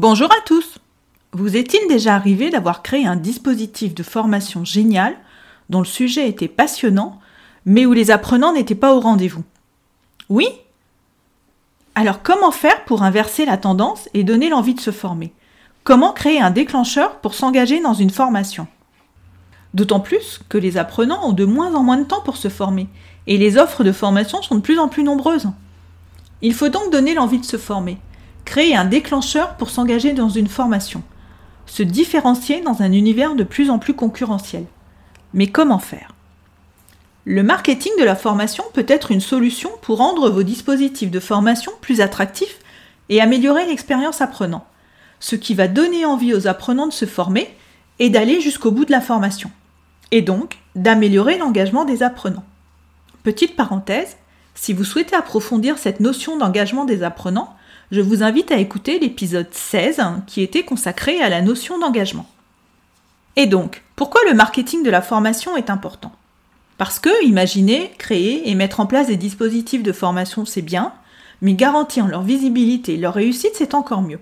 Bonjour à tous. Vous est-il déjà arrivé d'avoir créé un dispositif de formation génial dont le sujet était passionnant, mais où les apprenants n'étaient pas au rendez-vous? Oui. Alors comment faire pour inverser la tendance et donner l'envie de se former? Comment créer un déclencheur pour s'engager dans une formation? D'autant plus que les apprenants ont de moins en moins de temps pour se former, et les offres de formation sont de plus en plus nombreuses. Il faut donc donner l'envie de se former, créer un déclencheur pour s'engager dans une formation, se différencier dans un univers de plus en plus concurrentiel. Mais comment faire? Le marketing de la formation peut être une solution pour rendre vos dispositifs de formation plus attractifs et améliorer l'expérience apprenant, ce qui va donner envie aux apprenants de se former et d'aller jusqu'au bout de la formation, et donc d'améliorer l'engagement des apprenants. Petite parenthèse, si vous souhaitez approfondir cette notion d'engagement des apprenants, je vous invite à écouter l'épisode 16 qui était consacré à la notion d'engagement. Et donc, pourquoi le marketing de la formation est important? Parce que imaginer, créer et mettre en place des dispositifs de formation, c'est bien, mais garantir leur visibilité et leur réussite, c'est encore mieux.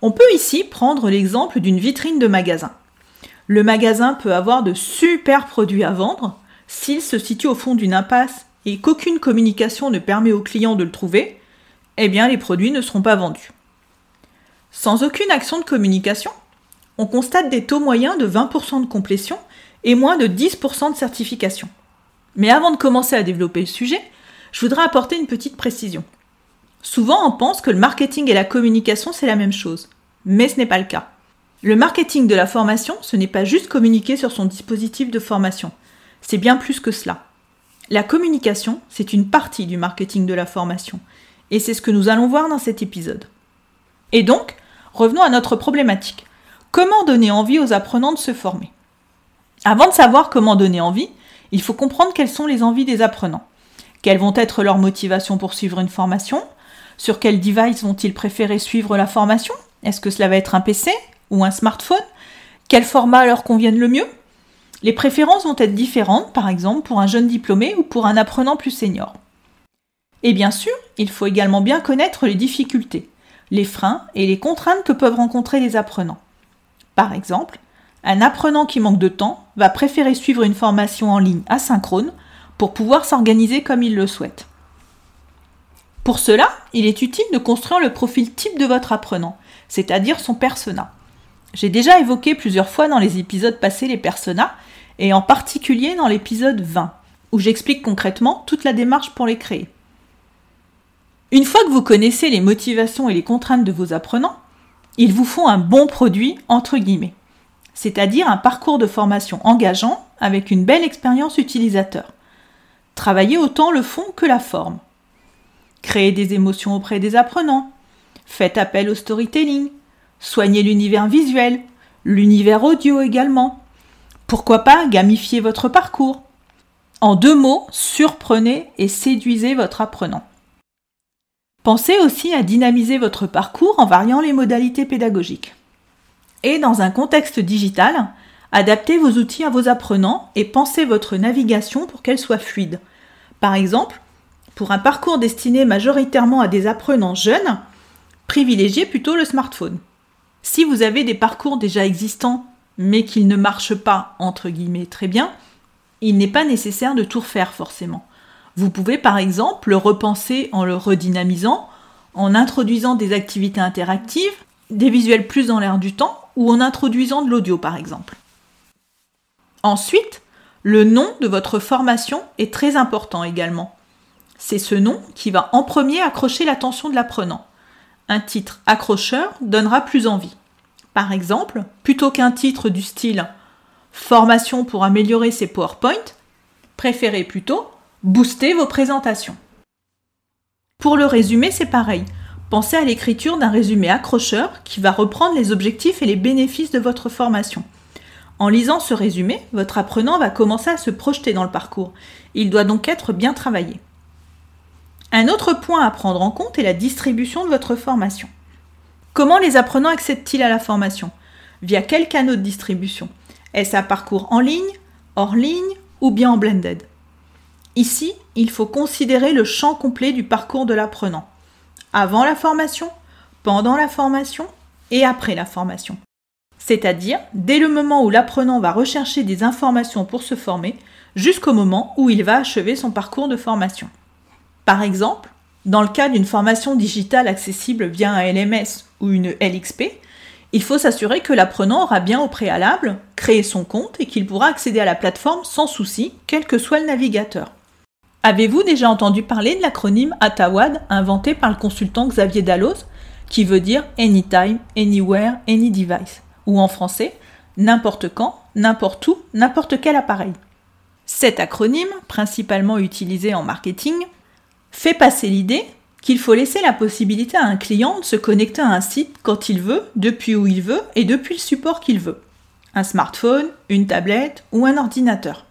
On peut ici prendre l'exemple d'une vitrine de magasin. Le magasin peut avoir de super produits à vendre s'il se situe au fond d'une impasse et qu'aucune communication ne permet au client de le trouver, eh bien les produits ne seront pas vendus. Sans aucune action de communication, on constate des taux moyens de 20% de complétion et moins de 10% de certification. Mais avant de commencer à développer le sujet, je voudrais apporter une petite précision. Souvent on pense que le marketing et la communication c'est la même chose, mais ce n'est pas le cas. Le marketing de la formation, ce n'est pas juste communiquer sur son dispositif de formation, c'est bien plus que cela. La communication, c'est une partie du marketing de la formation, et c'est ce que nous allons voir dans cet épisode. Et donc, revenons à notre problématique. Comment donner envie aux apprenants de se former? Avant de savoir comment donner envie, il faut comprendre quelles sont les envies des apprenants. Quelles vont être leurs motivations pour suivre une formation? Sur quel device vont-ils préférer suivre la formation? Est-ce que cela va être un PC ou un smartphone? Quel format leur conviennent le mieux? Les préférences vont être différentes, par exemple, pour un jeune diplômé ou pour un apprenant plus senior. Et bien sûr, il faut également bien connaître les difficultés, les freins et les contraintes que peuvent rencontrer les apprenants. Par exemple, un apprenant qui manque de temps va préférer suivre une formation en ligne asynchrone pour pouvoir s'organiser comme il le souhaite. Pour cela, il est utile de construire le profil type de votre apprenant, c'est-à-dire son persona. J'ai déjà évoqué plusieurs fois dans les épisodes passés les personas, et en particulier dans l'épisode 20, où j'explique concrètement toute la démarche pour les créer. Une fois que vous connaissez les motivations et les contraintes de vos apprenants, ils vous font un bon produit entre guillemets, c'est-à-dire un parcours de formation engageant avec une belle expérience utilisateur. Travaillez autant le fond que la forme. Créez des émotions auprès des apprenants. Faites appel au storytelling. Soignez l'univers visuel, l'univers audio également. Pourquoi pas gamifier votre parcours? En deux mots, surprenez et séduisez votre apprenant. Pensez aussi à dynamiser votre parcours en variant les modalités pédagogiques. Et dans un contexte digital, adaptez vos outils à vos apprenants et pensez votre navigation pour qu'elle soit fluide. Par exemple, pour un parcours destiné majoritairement à des apprenants jeunes, privilégiez plutôt le smartphone. Si vous avez des parcours déjà existants mais qu'ils ne marchent pas entre guillemets très bien, il n'est pas nécessaire de tout refaire forcément. Vous pouvez par exemple le repenser en le redynamisant, en introduisant des activités interactives, des visuels plus dans l'air du temps, ou en introduisant de l'audio par exemple. Ensuite, le nom de votre formation est très important également. C'est ce nom qui va en premier accrocher l'attention de l'apprenant. Un titre accrocheur donnera plus envie. Par exemple, plutôt qu'un titre du style Formation pour améliorer ses PowerPoint, préférez plutôt Booster vos présentations. Pour le résumé, c'est pareil. pensez à l'écriture d'un résumé accrocheur qui va reprendre les objectifs et les bénéfices de votre formation. En lisant ce résumé, votre apprenant va commencer à se projeter dans le parcours. Il doit donc être bien travaillé. Un autre point à prendre en compte est la distribution de votre formation. Comment les apprenants accèdent-ils à la formation? Via quel canaux de distribution? Est-ce un parcours en ligne, hors ligne ou bien en blended? Ici, il faut considérer le champ complet du parcours de l'apprenant avant la formation, pendant la formation et après la formation. C'est-à-dire dès le moment où l'apprenant va rechercher des informations pour se former, jusqu'au moment où il va achever son parcours de formation. Par exemple, dans le cas d'une formation digitale accessible via un LMS ou une LXP, il faut s'assurer que l'apprenant aura bien au préalable créé son compte et qu'il pourra accéder à la plateforme sans souci, quel que soit le navigateur. Avez-vous déjà entendu parler de l'acronyme ATAWAD inventé par le consultant Xavier Dalloz, qui veut dire Anytime, Anywhere, Any Device, ou en français, n'importe quand, n'importe où, n'importe quel appareil? Cet acronyme, principalement utilisé en marketing, fait passer l'idée qu'il faut laisser la possibilité à un client de se connecter à un site quand il veut, depuis où il veut et depuis le support qu'il veut. Un smartphone, une tablette ou un ordinateur.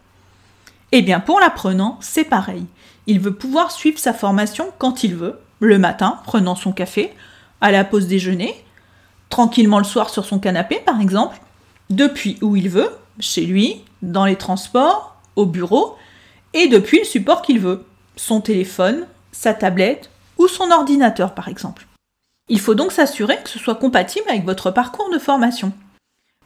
Eh bien, pour l'apprenant, c'est pareil. Il veut pouvoir suivre sa formation quand il veut, le matin, prenant son café, à la pause déjeuner, tranquillement le soir sur son canapé, par exemple, depuis où il veut, chez lui, dans les transports, au bureau, et depuis le support qu'il veut, son téléphone, sa tablette ou son ordinateur, par exemple. Il faut donc s'assurer que ce soit compatible avec votre parcours de formation.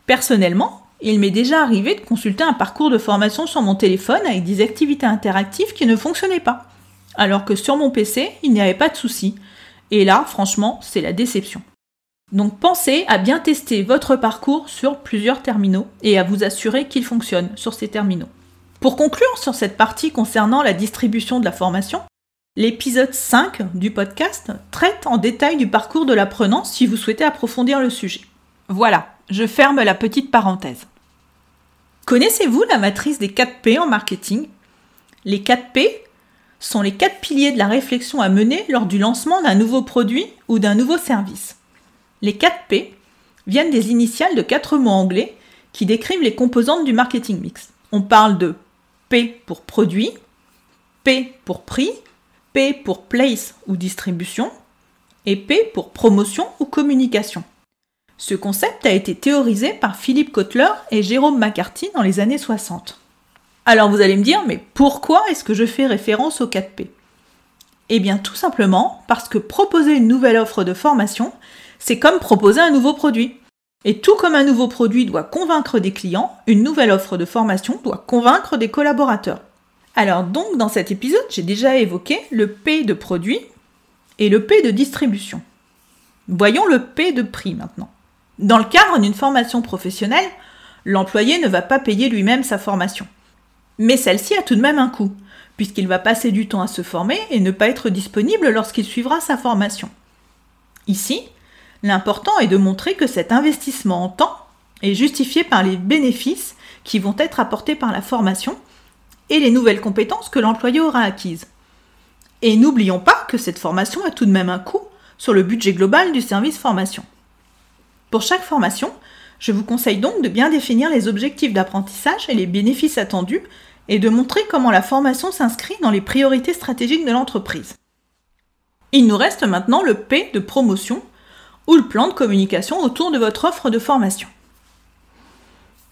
Personnellement, il m'est déjà arrivé de consulter un parcours de formation sur mon téléphone avec des activités interactives qui ne fonctionnaient pas. Alors que sur mon PC, il n'y avait pas de souci. Et là, franchement, c'est la déception. Donc pensez à bien tester votre parcours sur plusieurs terminaux et à vous assurer qu'il fonctionne sur ces terminaux. Pour conclure sur cette partie concernant la distribution de la formation, l'épisode 5 du podcast traite en détail du parcours de l'apprenant si vous souhaitez approfondir le sujet. Voilà, je ferme la petite parenthèse. Connaissez-vous la matrice des 4 P en marketing? Les 4 P sont les 4 piliers de la réflexion à mener lors du lancement d'un nouveau produit ou d'un nouveau service. Les 4 P viennent des initiales de 4 mots anglais qui décrivent les composantes du marketing mix. On parle de P pour produit, P pour prix, P pour place ou distribution et P pour promotion ou communication. Ce concept a été théorisé par Philippe Kotler et Jérôme McCarthy dans les années 60. Alors vous allez me dire, mais pourquoi est-ce que je fais référence aux 4P Eh bien tout simplement parce que proposer une nouvelle offre de formation, c'est comme proposer un nouveau produit. Et tout comme un nouveau produit doit convaincre des clients, une nouvelle offre de formation doit convaincre des collaborateurs. Alors donc dans cet épisode, j'ai déjà évoqué le P de produit et le P de distribution. Voyons le P de prix maintenant. Dans le cadre d'une formation professionnelle, l'employé ne va pas payer lui-même sa formation. Mais celle-ci a tout de même un coût, puisqu'il va passer du temps à se former et ne pas être disponible lorsqu'il suivra sa formation. Ici, l'important est de montrer que cet investissement en temps est justifié par les bénéfices qui vont être apportés par la formation et les nouvelles compétences que l'employé aura acquises. Et n'oublions pas que cette formation a tout de même un coût sur le budget global du service formation. Pour chaque formation, je vous conseille donc de bien définir les objectifs d'apprentissage et les bénéfices attendus et de montrer comment la formation s'inscrit dans les priorités stratégiques de l'entreprise. Il nous reste maintenant le P de promotion ou le plan de communication autour de votre offre de formation.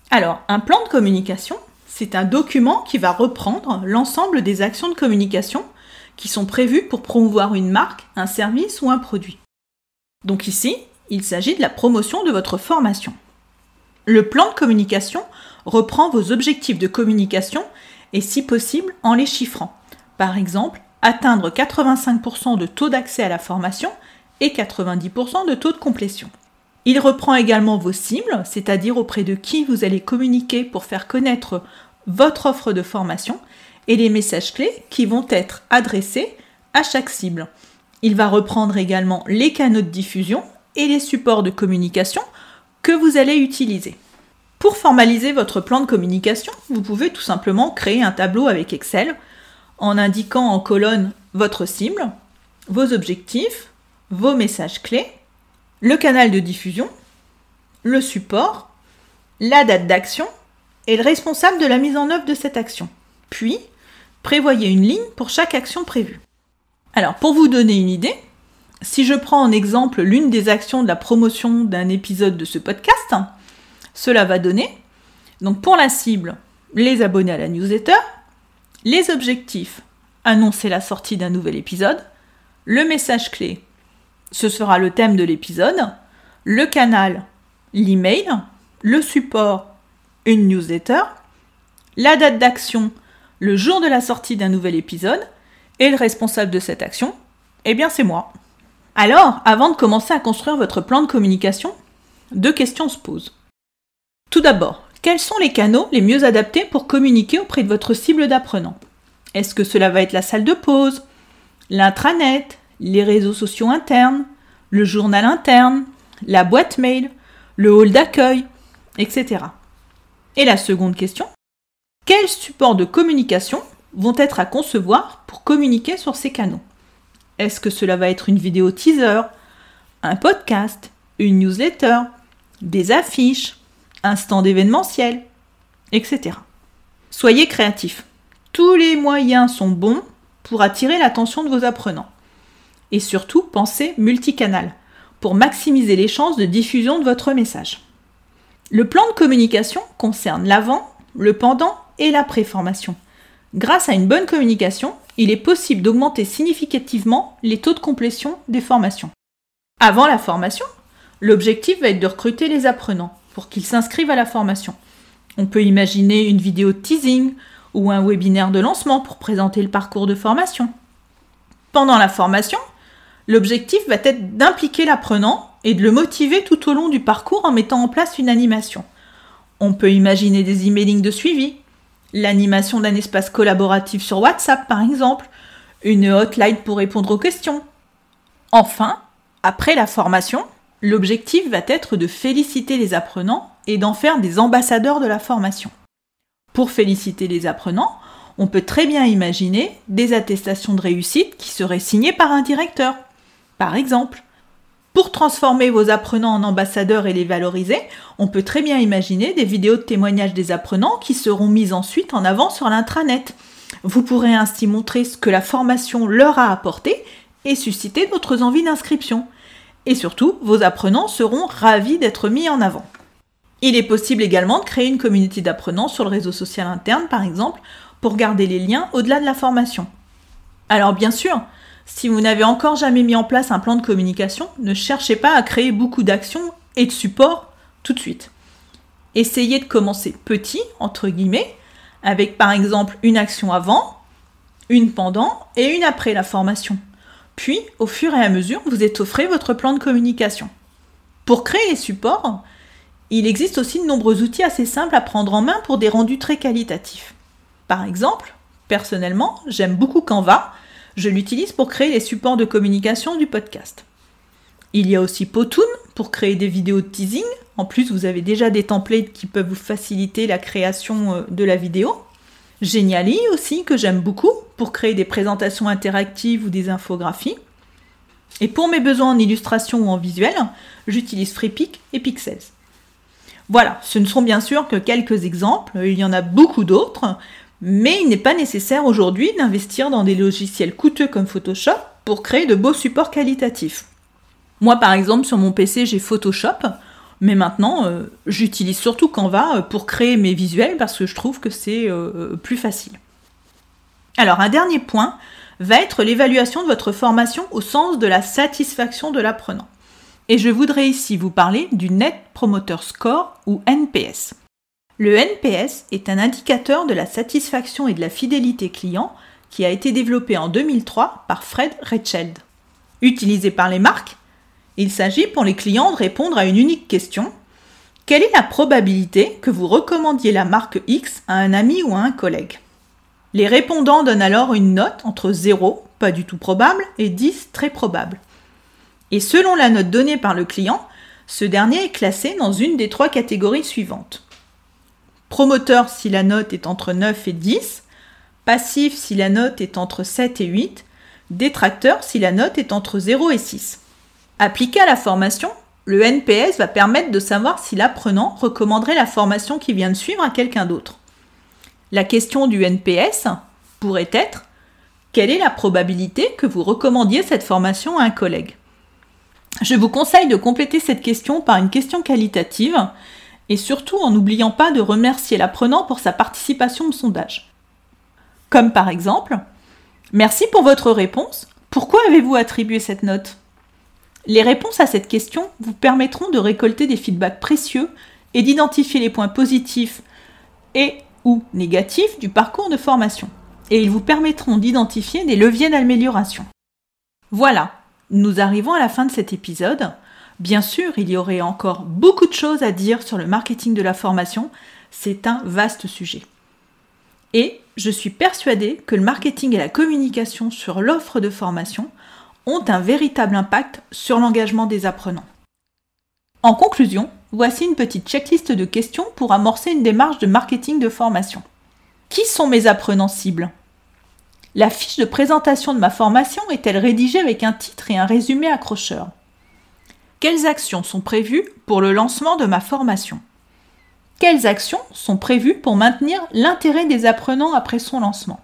Alors, un plan de communication, c'est un document qui va reprendre l'ensemble des actions de communication qui sont prévues pour promouvoir une marque, un service ou un produit. Donc ici, il s'agit de la promotion de votre formation. Le plan de communication reprend vos objectifs de communication et si possible en les chiffrant. Par exemple, atteindre 85% de taux d'accès à la formation et 90% de taux de complétion. Il reprend également vos cibles, c'est-à-dire auprès de qui vous allez communiquer pour faire connaître votre offre de formation et les messages clés qui vont être adressés à chaque cible. Il va reprendre également les canaux de diffusion et les supports de communication que vous allez utiliser. Pour formaliser votre plan de communication, vous pouvez tout simplement créer un tableau avec Excel en indiquant en colonne votre cible, vos objectifs, vos messages clés, le canal de diffusion, le support, la date d'action et le responsable de la mise en œuvre de cette action. Puis, prévoyez une ligne pour chaque action prévue. Alors, pour vous donner une idée, si je prends en exemple l'une des actions de la promotion d'un épisode de ce podcast, cela va donner, donc pour la cible, les abonnés à la newsletter, les objectifs, annoncer la sortie d'un nouvel épisode, le message clé, ce sera le thème de l'épisode, le canal, l'email, le support, une newsletter, la date d'action, le jour de la sortie d'un nouvel épisode, et le responsable de cette action, eh bien c'est moi. Alors, avant de commencer à construire votre plan de communication, deux questions se posent. Tout d'abord, quels sont les canaux les mieux adaptés pour communiquer auprès de votre cible d'apprenants? Est-ce que cela va être la salle de pause, l'intranet, les réseaux sociaux internes, le journal interne, la boîte mail, le hall d'accueil, etc. Et la seconde question, quels supports de communication vont être à concevoir pour communiquer sur ces canaux? Est-ce que cela va être une vidéo teaser, un podcast, une newsletter, des affiches, un stand événementiel, etc. Soyez créatifs. Tous les moyens sont bons pour attirer l'attention de vos apprenants. Et surtout, pensez multicanal pour maximiser les chances de diffusion de votre message. Le plan de communication concerne l'avant, le pendant et l'après-formation. Grâce à une bonne communication, il est possible d'augmenter significativement les taux de complétion des formations. Avant la formation, l'objectif va être de recruter les apprenants pour qu'ils s'inscrivent à la formation. On peut imaginer une vidéo de teasing ou un webinaire de lancement pour présenter le parcours de formation. Pendant la formation, l'objectif va être d'impliquer l'apprenant et de le motiver tout au long du parcours en mettant en place une animation. On peut imaginer des emailings de suivi, l'animation d'un espace collaboratif sur WhatsApp par exemple, une hotline pour répondre aux questions. Enfin, après la formation, l'objectif va être de féliciter les apprenants et d'en faire des ambassadeurs de la formation. Pour féliciter les apprenants, on peut très bien imaginer des attestations de réussite qui seraient signées par un directeur. Par exemple, pour transformer vos apprenants en ambassadeurs et les valoriser, on peut très bien imaginer des vidéos de témoignages des apprenants qui seront mises ensuite en avant sur l'intranet. Vous pourrez ainsi montrer ce que la formation leur a apporté et susciter d'autres envies d'inscription. Et surtout, vos apprenants seront ravis d'être mis en avant. Il est possible également de créer une communauté d'apprenants sur le réseau social interne, par exemple, pour garder les liens au-delà de la formation. Alors bien sûr, si vous n'avez encore jamais mis en place un plan de communication, ne cherchez pas à créer beaucoup d'actions et de supports tout de suite. Essayez de commencer petit, entre guillemets, avec par exemple une action avant, une pendant et une après la formation. Puis, au fur et à mesure, vous étofferez votre plan de communication. Pour créer les supports, il existe aussi de nombreux outils assez simples à prendre en main pour des rendus très qualitatifs. Par exemple, personnellement, j'aime beaucoup Canva je l'utilise pour créer les supports de communication du podcast. Il y a aussi Potoon pour créer des vidéos de teasing. En plus, vous avez déjà des templates qui peuvent vous faciliter la création euh, de la vidéo. Geniali aussi, que j'aime beaucoup, pour créer des présentations interactives ou des infographies. Et pour mes besoins en illustration ou en visuel, j'utilise FreePic et Pixels. Voilà, ce ne sont bien sûr que quelques exemples, il y en a beaucoup d'autres, mais il n'est pas nécessaire aujourd'hui d'investir dans des logiciels coûteux comme Photoshop pour créer de beaux supports qualitatifs. Moi par exemple sur mon PC j'ai Photoshop, mais maintenant euh, j'utilise surtout Canva euh, pour créer mes visuels parce que je trouve que c'est euh, plus facile. Alors un dernier point va être l'évaluation de votre formation au sens de la satisfaction de l'apprenant. Et je voudrais ici vous parler du Net Promoter Score ou NPS. Le NPS est un indicateur de la satisfaction et de la fidélité client qui a été développé en 2003 par Fred Recheld. Utilisé par les marques, il s'agit pour les clients de répondre à une unique question. Quelle est la probabilité que vous recommandiez la marque X à un ami ou à un collègue? Les répondants donnent alors une note entre 0, pas du tout probable, et 10, très probable. Et selon la note donnée par le client, ce dernier est classé dans une des trois catégories suivantes promoteur si la note est entre 9 et 10, passif si la note est entre 7 et 8, détracteur si la note est entre 0 et 6. Appliqué à la formation, le NPS va permettre de savoir si l'apprenant recommanderait la formation qui vient de suivre à quelqu'un d'autre. La question du NPS pourrait être quelle est la probabilité que vous recommandiez cette formation à un collègue? Je vous conseille de compléter cette question par une question qualitative et surtout en n'oubliant pas de remercier l'apprenant pour sa participation au sondage. Comme par exemple Merci pour votre réponse. Pourquoi avez-vous attribué cette note? Les réponses à cette question vous permettront de récolter des feedbacks précieux et d'identifier les points positifs et ou négatifs du parcours de formation. Et ils vous permettront d'identifier des leviers d'amélioration. Voilà, nous arrivons à la fin de cet épisode. Bien sûr, il y aurait encore beaucoup de choses à dire sur le marketing de la formation, c'est un vaste sujet. Et je suis persuadée que le marketing et la communication sur l'offre de formation ont un véritable impact sur l'engagement des apprenants. En conclusion, voici une petite checklist de questions pour amorcer une démarche de marketing de formation. Qui sont mes apprenants cibles? La fiche de présentation de ma formation est-elle rédigée avec un titre et un résumé accrocheur? Quelles actions sont prévues pour le lancement de ma formation? Quelles actions sont prévues pour maintenir l'intérêt des apprenants après son lancement?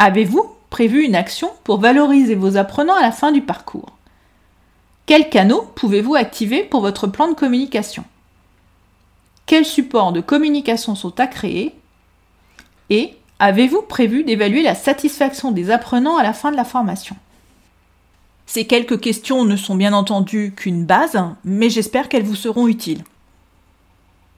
Avez-vous prévu une action pour valoriser vos apprenants à la fin du parcours? Quels canaux pouvez-vous activer pour votre plan de communication? Quels supports de communication sont à créer? Et avez-vous prévu d'évaluer la satisfaction des apprenants à la fin de la formation? Ces quelques questions ne sont bien entendu qu'une base, mais j'espère qu'elles vous seront utiles.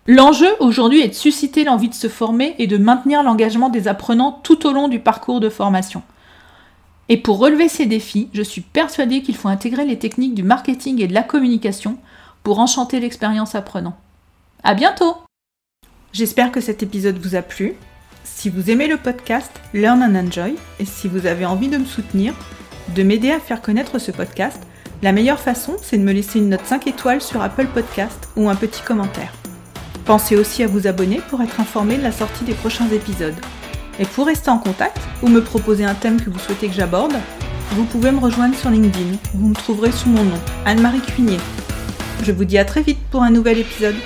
L'enjeu aujourd'hui est de susciter l'envie de se former et de maintenir l'engagement des apprenants tout au long du parcours de formation. Et pour relever ces défis, je suis persuadée qu'il faut intégrer les techniques du marketing et de la communication pour enchanter l'expérience apprenant. À bientôt! J'espère que cet épisode vous a plu. Si vous aimez le podcast Learn and Enjoy et si vous avez envie de me soutenir, de m'aider à faire connaître ce podcast, la meilleure façon, c'est de me laisser une note 5 étoiles sur Apple Podcast ou un petit commentaire. Pensez aussi à vous abonner pour être informé de la sortie des prochains épisodes. Et pour rester en contact ou me proposer un thème que vous souhaitez que j'aborde, vous pouvez me rejoindre sur LinkedIn. Vous me trouverez sous mon nom, Anne-Marie Cuignet. Je vous dis à très vite pour un nouvel épisode.